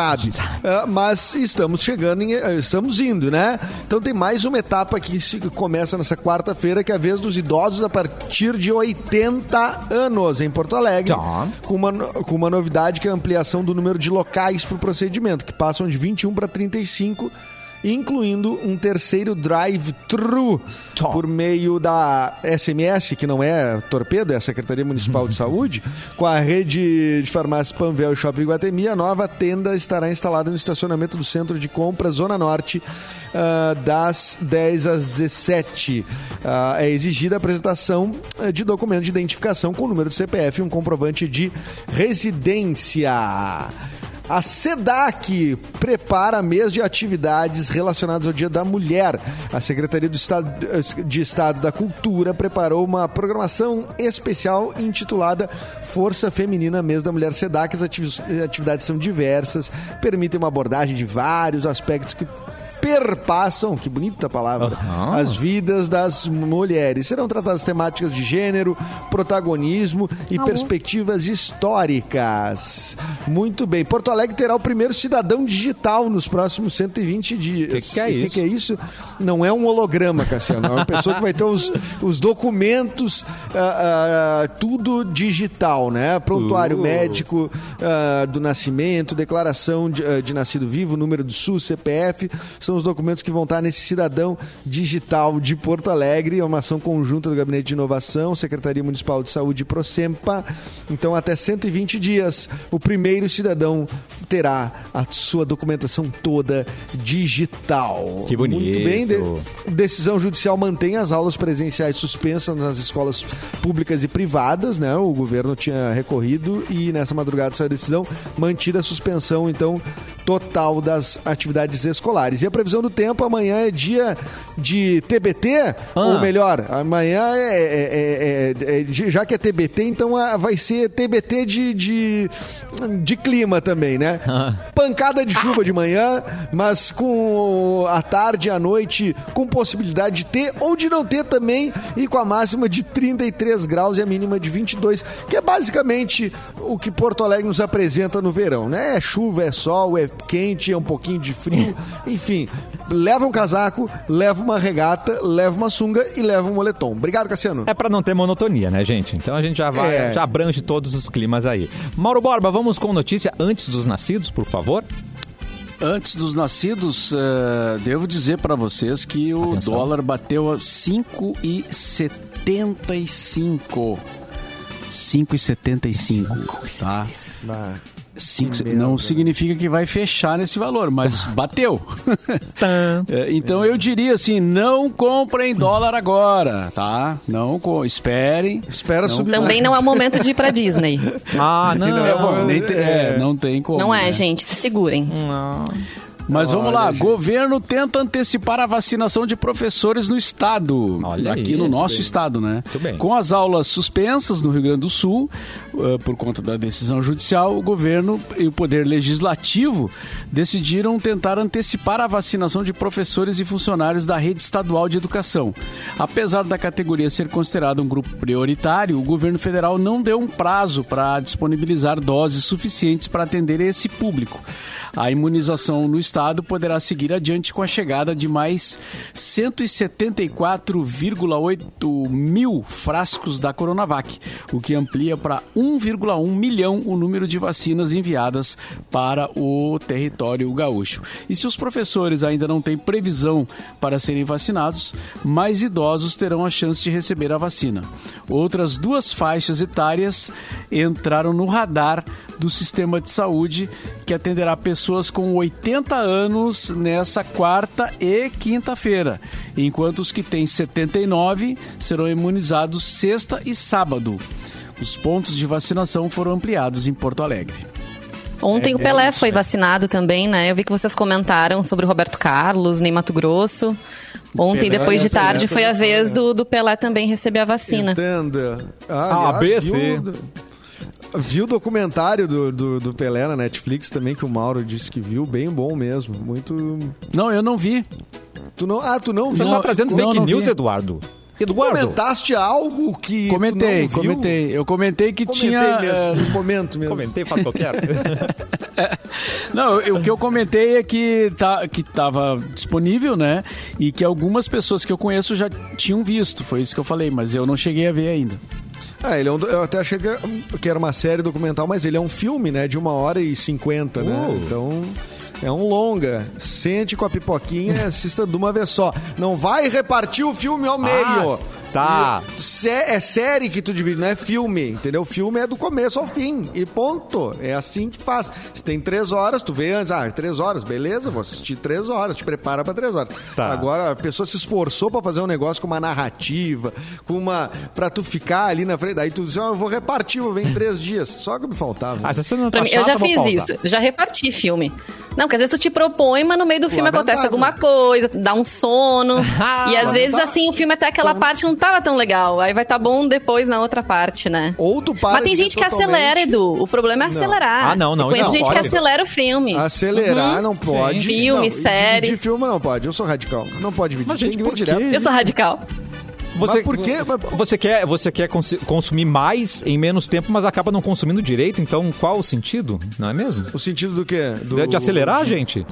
Ah, mas estamos chegando, em- eh, estamos indo, né? Então tem mais uma etapa que se começa nessa quarta-feira, que é a vez dos idosos a partir de 80 anos em Porto Alegre. Tá. Com uma, com uma novidade que é a ampliação do número de locais para o procedimento, que passam de 21 para 35 incluindo um terceiro drive-thru por meio da SMS, que não é Torpedo, é a Secretaria Municipal de Saúde, com a rede de farmácias Panvel e Shopping Guatemi. A nova tenda estará instalada no estacionamento do Centro de Compras Zona Norte, ah, das 10 às 17. Ah, é exigida a apresentação eh, de documento de identificação com o número do CPF e um comprovante de residência. A SEDAC prepara mês de atividades relacionadas ao Dia da Mulher. A Secretaria do Estado, de Estado da Cultura preparou uma programação especial intitulada Força Feminina Mês da Mulher SEDAC. As ativi- atividades são diversas, permitem uma abordagem de vários aspectos que perpassam, que bonita palavra, Aham. as vidas das mulheres. Serão tratadas temáticas de gênero, protagonismo e perspectivas históricas. Muito bem. Porto Alegre terá o primeiro cidadão digital nos próximos 120 dias. Que que é isso? que é isso? Não é um holograma, Cassiano. É uma pessoa que vai ter os, os documentos, ah, ah, tudo digital, né? Prontuário Uh. médico ah, do nascimento, declaração de, de nascido vivo, número do SUS, CPF, são os documentos que vão estar nesse cidadão digital de Porto Alegre. É uma ação conjunta do Gabinete de Inovação, Secretaria Municipal de Saúde e Procempa. Então, até 120 dias, o primeiro cidadão terá a sua documentação toda digital. Que bonito. Muito bem. De- decisão judicial mantém as aulas presenciais suspensas nas escolas públicas e privadas, né? O governo tinha recorrido e nessa madrugada saiu a decisão mantida a suspensão, então, total das atividades escolares. E a previsão do tempo, amanhã é dia de TBT, ou melhor, amanhã é, é- é- é- é- já que é TBT, então ah, vai ser TBT de, de, de clima também, né? Pancada de chuva de manhã, mas com a tarde e a noite com possibilidade de ter ou de não ter também e com a máxima de 33 graus e a mínima de 22, que é basicamente o que Porto Alegre nos apresenta no verão, né? É chuva, é sol, é quente, é um pouquinho de frio, enfim. Leva um casaco, leva uma regata, leva uma sunga e leva um moletom. Obrigado, Cassiano. É pra não ter monotonia, né, gente? Então a gente já vai, É. já abrange todos os climas aí. Mauro Borba, vamos com notícia antes dos nascidos, por favor? Antes dos nascidos, eh, devo dizer para vocês que o Atenção. dólar bateu a 5,75. 5,75, tá? Cinco- não significa que vai fechar nesse valor, mas bateu. É, então eu diria assim, não comprem dólar agora, tá? Não, esperem. Espera subir Também não é o momento de ir pra Disney. Ah, não. não é bom. Nem tem- é, não tem como. Não é, né? gente, se segurem. Mas vamos Olha, lá, gente. governo tenta antecipar a vacinação de professores no estado. Olha aqui aí, no nosso bem. estado, né? Com as aulas suspensas no Rio Grande do Sul, eh, por conta da decisão judicial, o governo e o poder legislativo decidiram tentar antecipar a vacinação de professores e funcionários da rede estadual de educação. Apesar da categoria ser considerada um grupo prioritário, o governo federal não deu um prazo para disponibilizar doses suficientes para atender esse público. A imunização no estado poderá seguir adiante com a chegada de mais 174,8 mil frascos da Coronavac, o que amplia para 1,1 milhão o número de vacinas enviadas para o território gaúcho. E se os professores ainda não têm previsão para serem vacinados, mais idosos terão a chance de receber a vacina. Outras duas faixas etárias entraram no radar do sistema de saúde, que atenderá pessoas com 80 anos nessa quarta e quinta-feira, enquanto os que têm 79 serão imunizados sexta e sábado. Os pontos de vacinação foram ampliados em Porto Alegre. Ontem É, o Pelé é foi vacinado também, né? Eu vi que vocês comentaram sobre o Roberto Carlos, nem Mato Grosso. Ontem, Pelé, depois de tarde, foi a vez do, do Pelé também receber a vacina. Entenda. A, Ah, aliás, B, C. viu, viu o documentário do, do, do Pelé na Netflix também, que o Mauro disse que viu, bem bom mesmo. Muito. Não, eu não vi. Tu não... Ah, tu não Você viu? tá trazendo não, fake não news, vi. Eduardo? Eduardo? Comentaste algo que. tu Comentei, não viu? comentei. Eu comentei que Comentei tinha. mesmo, eh, no momento mesmo. Comentei, faço o que eu quero. Não, eu- o que eu comentei é que, tá, que tava disponível, né? E que algumas pessoas que eu conheço já tinham visto. Foi isso que eu falei, mas eu não cheguei a ver ainda. Ah, ele é um, eu até achei que, que era uma série documental, mas ele é um filme, né? De uma hora e cinquenta, né? Uh. Então. É um longa. Sente com a pipoquinha e assista de uma vez só. Não vai repartir o filme ao meio. Tá. E sé- É série que tu divide, não é filme, entendeu? Filme é do começo ao fim. E ponto. É assim que faz. Se tem três horas, tu vê antes, ah, três horas, beleza, vou assistir três horas, te prepara pra três horas. Tá. Agora, a pessoa se esforçou pra fazer um negócio com uma narrativa, com uma. pra tu ficar ali na frente. Daí tu diz, ah, eu vou repartir, vou ver em três dias. Só que me faltava. Ah, se você não tá mim, eu já fiz pausar. isso, já reparti filme. Não, porque às vezes tu te propõe, mas no meio do filme acontece alguma coisa, dá um sono. e às vezes, assim, o filme até aquela parte não tava tão legal. Aí vai tá bom depois na outra parte, né? Ou tu para Mas tem de gente que totalmente. acelera, Edu. O problema é acelerar. Ah, não, não, Eu conheço não, gente pode. que acelera o filme. Acelerar não pode. Filme, não, série. Dividir filme não pode. Eu sou radical. Não pode dividir. Mas, Tem gente, que por direto. Eu sou radical. Você, Mas por quê? Você quer, você quer cons- consumir mais em menos tempo, mas acaba não consumindo direito, então qual o sentido? Não é mesmo? O sentido do quê? Do- De, de acelerar, gente?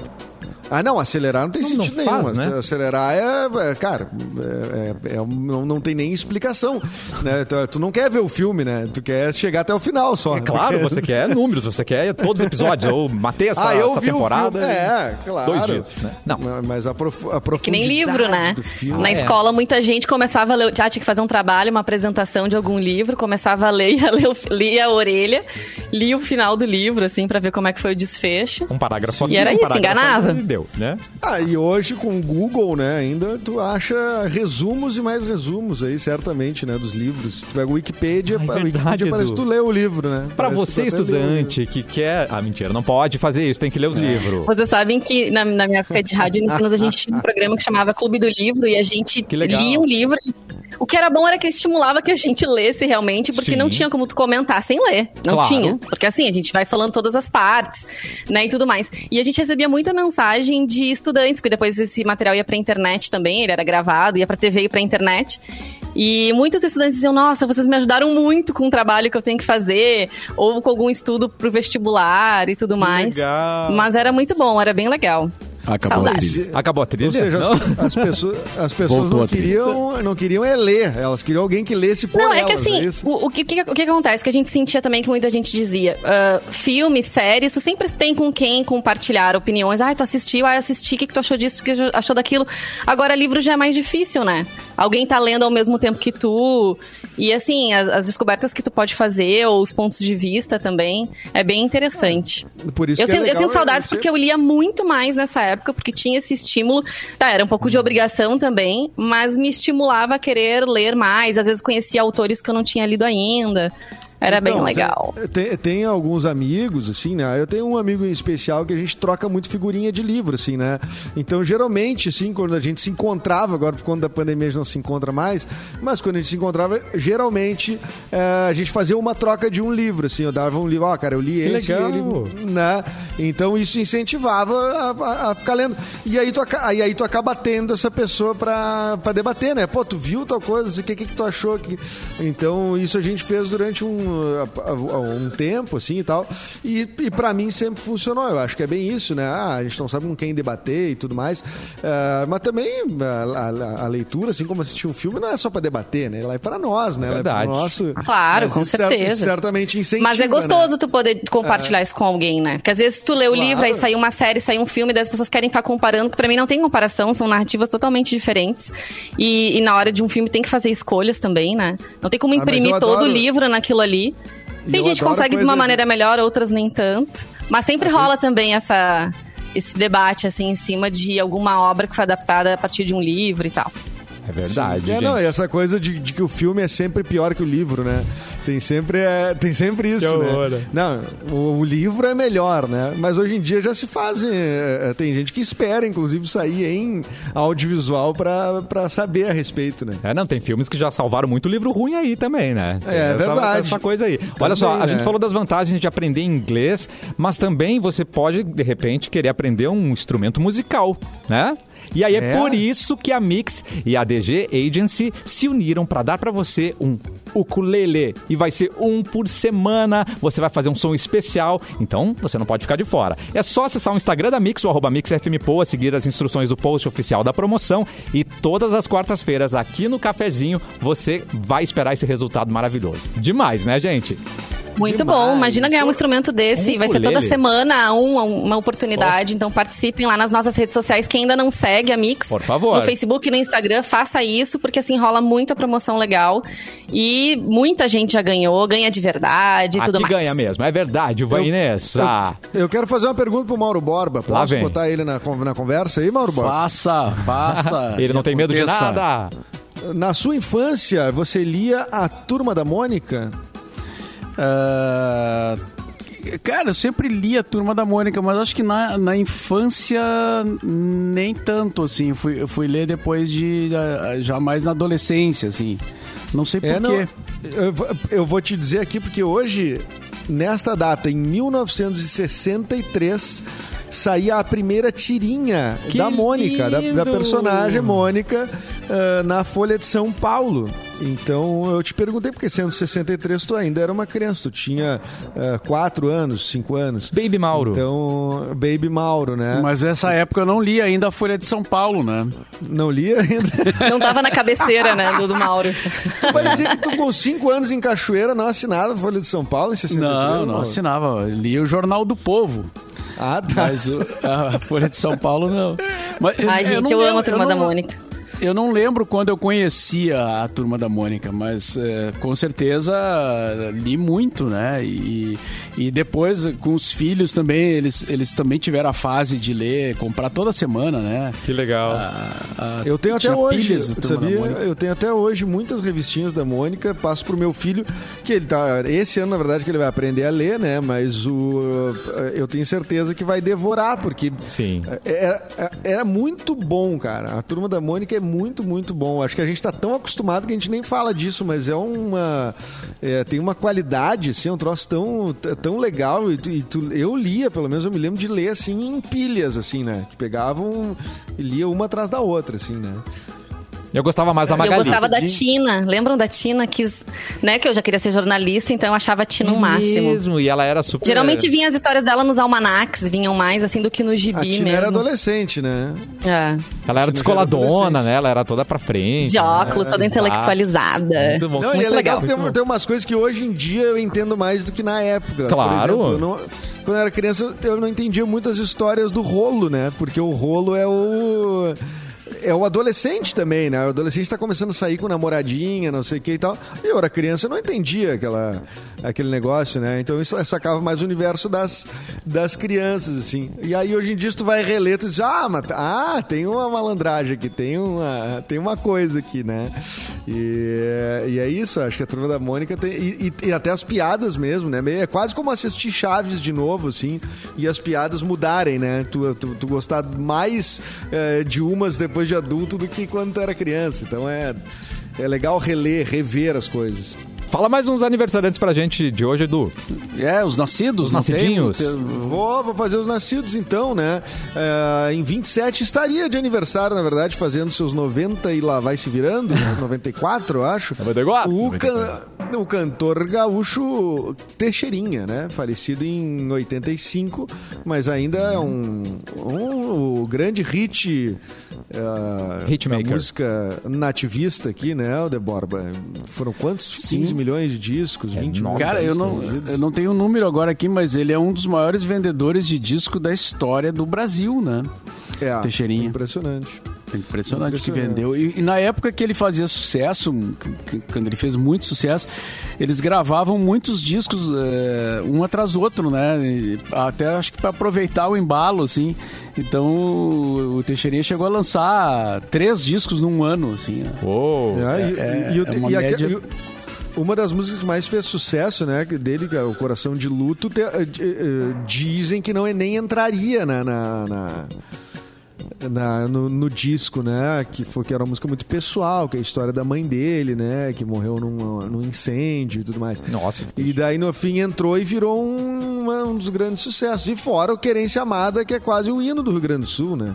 Ah, não, acelerar não tem Não- não sentido faz, nenhum. né? Acelerar é, é, cara, é, é- é não, não tem nem explicação. Né? Tu, tu não quer ver o filme, né? Tu quer chegar até o final só. É claro, você quer números, você quer todos os episódios. Eu matei essa, ah, eu essa vi temporada. o filme. É, claro. Dois dias, né? Não. Ma- Mas a, prof, a Que nem livro, profundidade né? filme- Na é. escola, muita gente começava a ler. Já tinha que fazer um trabalho, uma apresentação de algum livro, começava a ler, ia ler lia a orelha, lia o final do livro, assim, pra ver como é que foi o desfecho. Um parágrafo E era um isso, enganava. Ali, Deu, né? Ah, e hoje com o Google, né, ainda tu acha resumos e mais resumos aí, certamente, né, dos livros. Tu pega o Wikipedia, Ah, é a verdade, Wikipedia parece que tu lê o livro, né? Pra Parece que você, livro. estudante, que quer... Ah, mentira, não pode fazer isso, tem que ler os livros. Vocês sabem que na, na minha época de rádio Unicinos, a gente tinha um programa que chamava Clube do Livro e a gente Que lia um livro. O que era bom era que estimulava que a gente lesse realmente, porque Sim. não tinha como tu comentar sem ler. Não Claro. tinha. Porque assim, a gente vai falando todas as partes, né, e tudo mais. E a gente recebia muita mensagem de estudantes, porque depois esse material ia pra internet também, ele era gravado, ia pra TV e pra internet. E muitos estudantes diziam: Nossa, vocês me ajudaram muito com o trabalho que eu tenho que fazer, ou com algum estudo pro vestibular e tudo mais. legal. Mas era muito bom, era bem legal. Acabou Saudades. a crise. Acabou a trilha? Ou seja, Não? as, as pessoas, as pessoas não a trilha. queriam, não queriam é ler, elas queriam alguém que lesse por Não, elas, é que assim, isso? o, o que, o que, o que acontece? Que a gente sentia também que muita gente dizia: ah, filme, série, isso sempre tem com quem compartilhar opiniões. Ah, tu assistiu, ah, assisti, o que, que tu achou disso, o que tu achou daquilo? Agora, livro já é mais difícil, né? Alguém tá lendo ao mesmo tempo que tu. E assim, as, as descobertas que tu pode fazer, ou os pontos de vista também, é bem interessante. Por isso Eu que é sinto, eu legal sinto saudades você- porque eu lia muito mais nessa época, porque tinha esse estímulo. Tá, era um pouco de obrigação também, mas me estimulava a querer ler mais. Às vezes conhecia autores que eu não tinha lido ainda. Era bem Então, legal. Tem, tem, tem alguns amigos, assim, né? Eu tenho um amigo em especial que a gente troca muito figurinha de livro, assim, né? Então, geralmente, assim, quando a gente se encontrava, agora por conta da pandemia a gente não se encontra mais, mas quando a gente se encontrava, geralmente eh, a gente fazia uma troca de um livro, assim. Eu dava um livro, ó, cara, eu li esse, legal. ele, né? Então, isso incentivava a, a- a ficar lendo. E aí tu, aí, aí tu acaba tendo essa pessoa pra, pra debater, né? Pô, tu viu tal coisa, o que, que, que tu achou? Que... Então, isso a gente fez durante um, a- um tempo, assim, e tal. E, e para mim sempre funcionou. Eu acho que é bem isso, né? Ah, a gente não sabe com quem debater e tudo mais. Ah, mas também a, a- a leitura, assim como assistir um filme, não é só pra debater, né? Ela é para nós, né? Ela Verdade. É pro nosso... Claro, com cer- certeza. certamente incentiva, Mas é né? gostoso tu poder compartilhar isso com alguém, né? Porque às vezes tu lê o Claro. livro, aí sai uma série, sai um filme, daí as pessoas querem ficar comparando, que pra mim não tem comparação, são narrativas totalmente diferentes. E, e na hora de um filme tem que fazer escolhas também, né? Não tem como Ah, imprimir eu todo o livro naquilo ali. E Tem gente que consegue de uma maneira melhor, outras nem tanto. Mas sempre rola também essa, esse debate, assim, em cima de alguma obra que foi adaptada a partir de um livro e tal. É verdade, É, gente. não, e essa coisa de, de que o filme é sempre pior que o livro, né? Tem sempre, é, tem sempre isso, Que horror, né? né? Não, o, o livro é melhor, né? Mas hoje em dia já se fazem. é, é, tem gente que espera, inclusive, sair em audiovisual pra, pra saber a respeito, né? É, não, tem filmes que já salvaram muito livro ruim aí também, né? Tem É, essa, verdade. Essa coisa aí. Olha só, a né? gente falou das vantagens de aprender inglês, mas também você pode, de repente, querer aprender um instrumento musical, né? E aí é, É. por isso que a Mix e a DG Agency se uniram para dar para você um ukulele. E vai ser um por semana. Você vai fazer um som especial, então você não pode ficar de fora. É só acessar o Instagram da Mix, o arroba MixFMPoa, seguir as instruções do post oficial da promoção e todas as quartas-feiras aqui no Cafezinho você vai esperar esse resultado maravilhoso. Demais, né, gente? Muito Demais. bom. Imagina ganhar um instrumento desse. Um Vai ser toda semana uma, uma oportunidade. Então participem lá nas nossas redes sociais. Quem ainda não segue a Mix, Por favor. no Facebook e no Instagram, faça isso, porque assim rola muita promoção legal. E muita gente já ganhou, ganha de verdade e tudo mais. ganha mesmo, é verdade, vai Eu- Inês. Ah, Eu quero fazer uma pergunta pro Mauro Borba. Lá Posso vem. botar ele na, na conversa aí, Mauro Borba? Faça, faça. ele não tem medo de nada. Na sua infância, você lia a Turma da Mônica? Ah, cara, eu sempre li a Turma da Mônica, mas acho que na, na infância nem tanto, assim. Eu fui, eu fui ler depois de... ah, já mais na adolescência, assim. Não sei É, não, quê. eu, vou- eu vou te dizer aqui porque hoje, nesta data, em 1963, saía a primeira tirinha Que da Mônica, da, da personagem Mônica, ah, na Folha de São Paulo. Então eu te perguntei, porque sendo 63, tu ainda era uma criança, tu tinha 4 anos, 5 anos. Baby Mauro. Então, Baby Mauro, né? Mas nessa época eu não li ainda a Folha de São Paulo, né? Não lia ainda. Não tava na cabeceira, né, do, do Mauro. tu vai dizer que tu com 5 anos em Cachoeira não assinava a Folha de São Paulo em 63? Não, não Mauro? assinava. Eu Li o Jornal do Povo. Ah, tá. Mas o- a Folha de São Paulo não. Mas Ai, gente, não eu amo lembro- a Turma da não- Mônica. Eu não lembro quando eu conhecia a Turma da Mônica, mas é, com certeza li muito, né? E, e depois com os filhos também, eles, eles também tiveram a fase de ler, comprar toda semana, né? Que legal. A- a- Eu tenho até hoje, sabia? Eu tenho até hoje muitas revistinhas da Mônica, passo pro meu filho, que ele tá. Esse ano, na verdade, que ele vai aprender a ler, né? Mas o. Eu tenho certeza que vai devorar, porque Sim. era, era muito bom, cara. A turma da Mônica é muito, muito bom. Acho que a gente tá tão acostumado que a gente nem fala disso, mas é uma. é, tem uma qualidade, assim, é um troço tão, tão legal. E, tu- e tu- eu lia, pelo menos eu me lembro de ler assim em pilhas, assim, né? Pegavam e lia uma atrás da outra, assim, né? Eu gostava mais da Eu Magali. gostava da Tina. Lembram da Tina? Que, né, que eu já queria ser jornalista, então eu achava a Tina o máximo. Mesmo, e ela era super... Geralmente vinha as histórias dela nos almanacs, vinham mais assim do que no A gibi Tina mesmo. era adolescente, né? É. Ela era era descoladona, adolescente. né? Ela era toda pra frente. De óculos, né? toda intelectualizada. Muito bom. Não, e Muito é legal, legal. que tem, tem umas coisas que hoje em dia eu entendo mais do que na época. Claro. Por exemplo, eu não- quando eu era criança, eu não entendia muitas histórias do rolo, né? Porque o rolo é o. É o adolescente também, né? O adolescente tá começando a sair com namoradinha, não sei o que e tal. E eu era criança, eu não entendia aquela, aquele negócio, né? Então isso sacava mais o universo das, das crianças, assim. E aí hoje em dia, tu vai reler, tu diz, ah, mas, ah, tem uma malandragem aqui, tem uma, tem uma coisa aqui, né? E, e é isso, acho que a Turma da Mônica tem. E, e- e até as piadas mesmo, né? É quase como assistir Chaves de novo, assim, e as piadas mudarem, né? Tu, tu, tu gostar mais eh, de umas depois de adulto do que quando tu era criança. Então é, é legal reler, rever as coisas. Fala mais uns aniversariantes pra gente de hoje, Edu. É, os nascidos, Os nascidinhos. Tem- Vou, vou fazer os nascidos então, né? Eh, em 27 estaria de aniversário, na verdade, fazendo seus 90 e lá vai se virando, né? 94, eu acho. 94, O, 94. O cantor gaúcho Teixeirinha, né? Falecido em 85, mas ainda é um, um, o grande hit. Hitmaker. da música nativista aqui, né, o Borba? Foram quantos? 15 milhões de discos? 20 milhões Cara, eu não, vendidos? eu não tenho o número agora aqui, mas ele é um dos maiores vendedores de disco da história do Brasil, né? É, Teixeirinha. Impressionante. É Impressionante o que vendeu. E, e na época que ele fazia sucesso, quando ele fez muito sucesso, eles gravavam muitos discos eh, um atrás do outro, né? E até acho que para aproveitar o embalo, assim. Então o, Teixeirinha chegou a lançar três discos num ano, assim. né? Uou. É, e- é- é uma e média- e uma das músicas que mais fez sucesso, né, dele, que é o Coração de Luto, te- eh, eh, dizem que não é- nem entraria na, na- na- na- no, no disco, né, que foi que era uma música muito pessoal, que é a história da mãe dele, né, que morreu num, num incêndio e tudo mais. Nossa. E daí no fim entrou e virou um, uma- um dos grandes sucessos. E fora o Querência Amada, que é quase o hino do Rio Grande do Sul, né?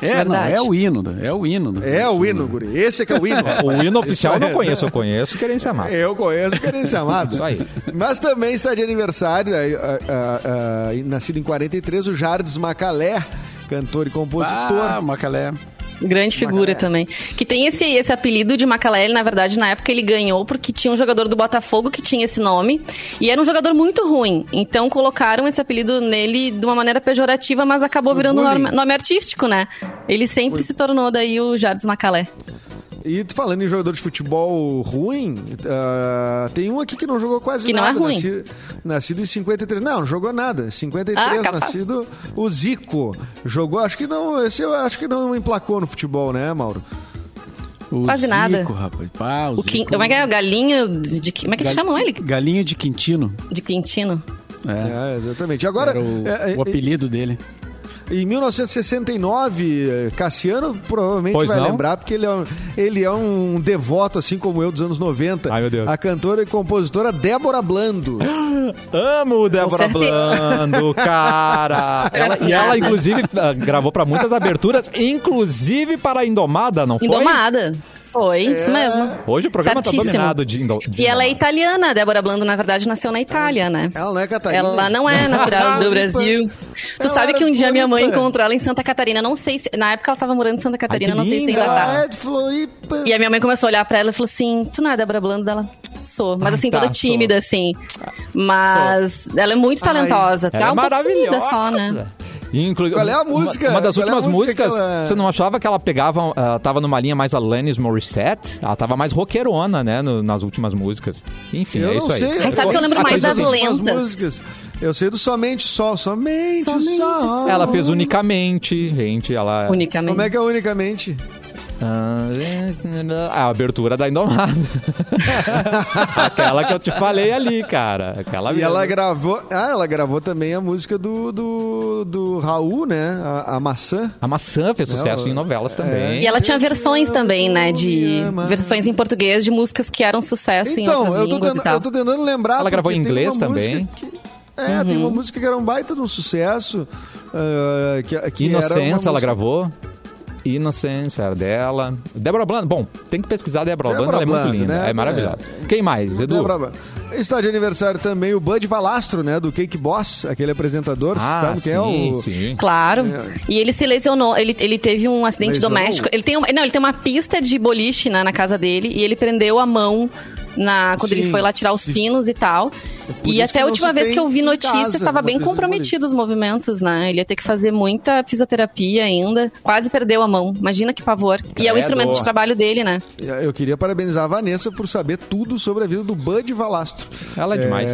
É, não, Verdade. é o hino, é o hino. É o Sul, hino, né? guri. Esse é que é o hino. O hino oficial eu não conheço, eu conheço Querência Amar. Eu conheço Querência Amada. Isso aí. Mas também está de aniversário, ah, ah, ah, nascido em 43, o Jardes Macalé, cantor e compositor. Ah, Macalé. Grande figura também. Que tem esse, esse apelido de Macalé, na verdade, na época ele ganhou porque tinha um jogador do Botafogo que tinha esse nome. E era um jogador muito ruim. Então colocaram esse apelido nele de uma maneira pejorativa, mas acabou virando um nome, nome artístico, né? Ele sempre se tornou daí o Jardim Macalé. E tu falando em jogador de futebol ruim, ah, tem um aqui que não jogou quase Que não nada. é ruim. Nasci- Nascido, em 53. Não, não jogou nada. 53, Ah, nascido o Zico. Jogou, acho que não, esse eu acho que não emplacou no futebol, né, Mauro? O Quase Zico, nada. rapaz. Pá, o O Zico- Como é que é? O galinho de, Como é que eles Gal- chamam ele? Galinho de Quintino. De Quintino. É. É, exatamente. Agora, Era o, é, é, o apelido dele. Em 1969, eh, Cassiano provavelmente Pois vai não? lembrar, porque ele é, um, ele é um devoto, assim como eu, dos anos 90. Ai, meu Deus. A cantora e compositora Débora Blando. Amo Débora. Blando, cara. Ela- e ela, inclusive, ah, gravou pra muitas aberturas, inclusive para a Indomada, não foi? Indomada. Foi, isso mesmo. Hoje o programa tá Certíssimo. dominado de, de E ela é italiana, a Débora Blando, na verdade, nasceu na Itália, né? Ela não é Catarina? Ela não é natural do Brasil. Tu Ela sabe que um dia minha mãe encontrou ela em Santa Catarina. Não sei se. Na época ela tava morando em Santa Catarina, que não sei se ainda Ela tá. é de Floripa. E a minha mãe começou a olhar pra ela e falou assim: Tu não é Débora Blando dela? Sou. Mas Ai, assim, tá, toda tímida, assim. Mas ela é muito Ai. talentosa. Ela Tá é um pouco sumida só, né? Inclu- Qual é a uma- música? Uma, das Qual é últimas música músicas, ela- você não achava que ela pegava, ela tava numa linha mais Alanis Morissette? Ela tava mais roqueirona, né, no- nas últimas músicas. Enfim, Eu é não isso aí. sei. Ai, sabe que eu lembro mais das lentas. músicas. Eu sei do Somente Sol, Somente, Somente Sol. Sol. Ela fez unicamente, gente, ela... Unicamente. Como é que é unicamente? Ah, A abertura da Indomada. Aquela que eu te falei ali, cara. Aquela E mesmo. ela gravou. Ah, ela gravou também a música do, do, do Raul, né? A, a maçã. A maçã fez sucesso Ela- em novelas também. E ela tinha versões também, né? De versões em português de músicas que eram sucesso em Então, outras eu tô, línguas tentando, e tal. eu tô tentando lembrar. Ela gravou em tem inglês também? que- é, tem Uhum. uma música que era um baita de um sucesso. ah, que, que era uma Inocência, ela música- gravou. Inocência, era dela. Débora Blando, bom, tem que pesquisar a Débora Blando, ela é muito linda, né? é maravilhosa. Quem mais, Edu? Débora- Está de aniversário também o Bud Valastro, né? Do Cake Boss, aquele apresentador. Ah, sabe quem é sim, o. sim. Claro. É. E ele se lesionou. Ele, ele teve um acidente Lesionou? doméstico. Ele tem uma, não, ele tem uma pista de boliche na, na casa dele e ele prendeu a mão na, quando ele Sim, foi lá tirar os sim. pinos e tal. por E até que a última vez que eu vi notícia, estava bem comprometido os movimentos, né? Ele ia ter que fazer muita fisioterapia ainda. Quase perdeu a mão. Imagina que pavor. E é o instrumento de trabalho dele, né? Eu queria parabenizar a Vanessa por saber tudo sobre a vida do Bud Valastro. Ela é demais.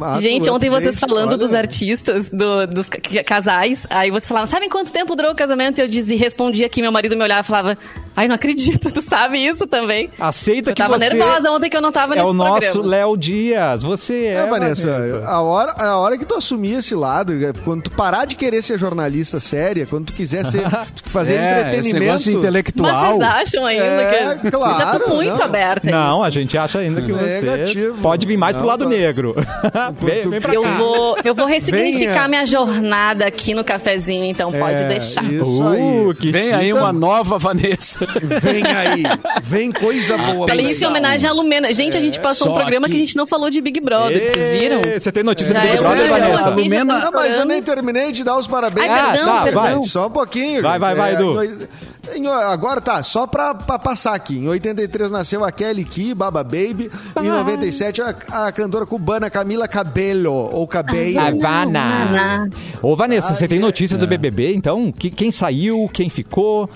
ato- Gente, ontem vocês falando olha, dos artistas, do- dos ca- casais, aí vocês falavam, sabem quanto tempo durou o casamento? E eu dizia, respondia aqui, meu marido me olhava e falava, ai, não acredito, tu sabe isso também? Aceita Eu que tava você nervosa ontem que eu não tava é nesse o nosso. Léo Dias. Você é, É, Vanessa, Vanessa. A, hora, a hora que tu assumir esse lado, é, quando tu parar de querer ser jornalista séria, quando tu quiser ser, fazer é, esse entretenimento. Mas intelectual. vocês acham ainda É, que... claro, Já tô muito não. aberta a Não, isso. a gente acha ainda que você Negativo. pode vir mais pro Não, lado tá. negro. vem, vem pra Eu cá. vou, eu vou ressignificar Venha. minha jornada aqui no cafezinho, então pode É, deixar. Isso Uh, aí. que Vem aí uma nova Vanessa. Vem aí. Vem coisa boa. Falei pra isso em homenagem à Lumena. Gente, a gente passou um programa que- que a gente não falou de Big Brother, vocês viram? Você tem notícia Já do Big é Brother, eu- Vanessa? Lumena- Não, mas eu nem terminei de dar os parabéns. Ai, Ah, perdão, tá, perdão. vai. Só um pouquinho. Vai, vai, vai, É, Edu. em agora tá, só pra, pra passar aqui. Em 83 nasceu a Kelly Key, Baba Baby. Em 97, a, a cantora cubana Camila Cabello, ou Cabello. Havana. Havana. Ô, Vanessa, você Ah, tem é. notícia do BBB, então? Que, quem saiu, quem ficou?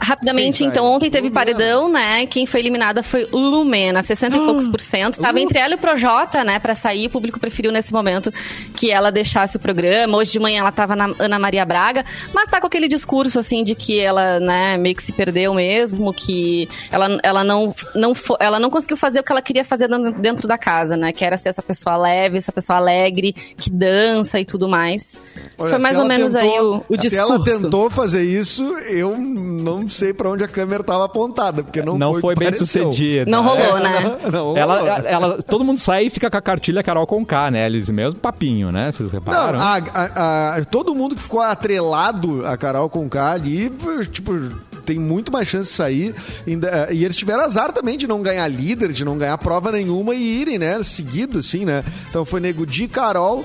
Rapidamente, então, ontem teve Lumena. paredão, né? Quem foi eliminada foi Lumena, 60 e poucos por cento. Tava entre ela e o Projota, né, pra sair. O público preferiu nesse momento que ela deixasse o programa. Hoje de manhã ela tava na Ana Maria Braga, mas tá com aquele discurso, assim, de que ela, né, meio que se perdeu mesmo, que ela, ela, não, não, ela não conseguiu fazer o que ela queria fazer dentro- da casa, né? Que era ser essa pessoa leve, essa pessoa alegre, que dança e tudo mais. Olha, foi mais se ou menos tentou- aí o, o Se discurso. ela tentou fazer isso, eu não sei pra onde a câmera tava apontada, porque não, Não foi, foi bem pareceu. sucedida. Não rolou, É. né? Não, não Ela, rolou. ela, todo mundo sai e fica com a cartilha Carol Conká, né? Eles mesmo papinho, né? Vocês Não, repararam? a- a- a- todo mundo que ficou atrelado a Carol com K ali, tipo, tem muito mais chance de sair. Ainda- E eles tiveram azar também de não ganhar líder, de não ganhar prova nenhuma e irem, né? Seguido, assim, né? Então foi Nego Di, Carol,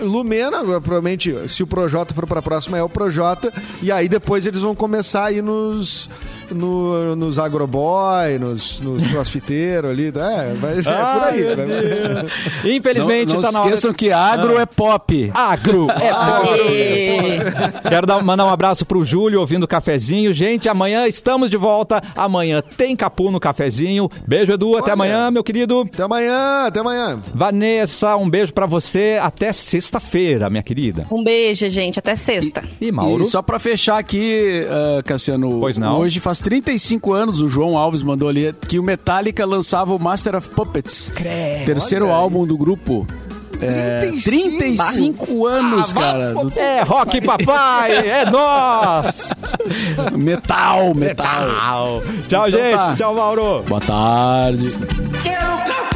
Lumena, provavelmente, se o Projota for pra próxima, é o Projota. E aí depois eles vão começar aí nos. No- nos agroboy, nos, nos crossfiteiros ali. É, vai ser por aí. Vai-. Infelizmente, não tá na hora. esqueçam que agro é pop. Agro é Aê! Quero dar- mandar um abraço pro Júlio ouvindo o cafezinho. Gente, amanhã estamos de volta. Amanhã tem Capu no cafezinho. Beijo, Edu. Até Olha. amanhã, meu querido. Até amanhã, até amanhã. Vanessa, um beijo pra você. Até sexta-feira, minha querida. Um beijo, gente. Até sexta. E Mauro? E só pra fechar aqui, ah, Cassiano, Pois não. hoje faz 35 anos, o João Alves mandou ali, que o Metallica lançava o Master of Puppets. terceiro olha aí. álbum do grupo. É, 35? 35 anos, Ah, cara. do- É rock, papai! É nós! metal, metal. Tchau, Tchau Então gente. tá. Tchau, Mauro. Boa tarde. Quero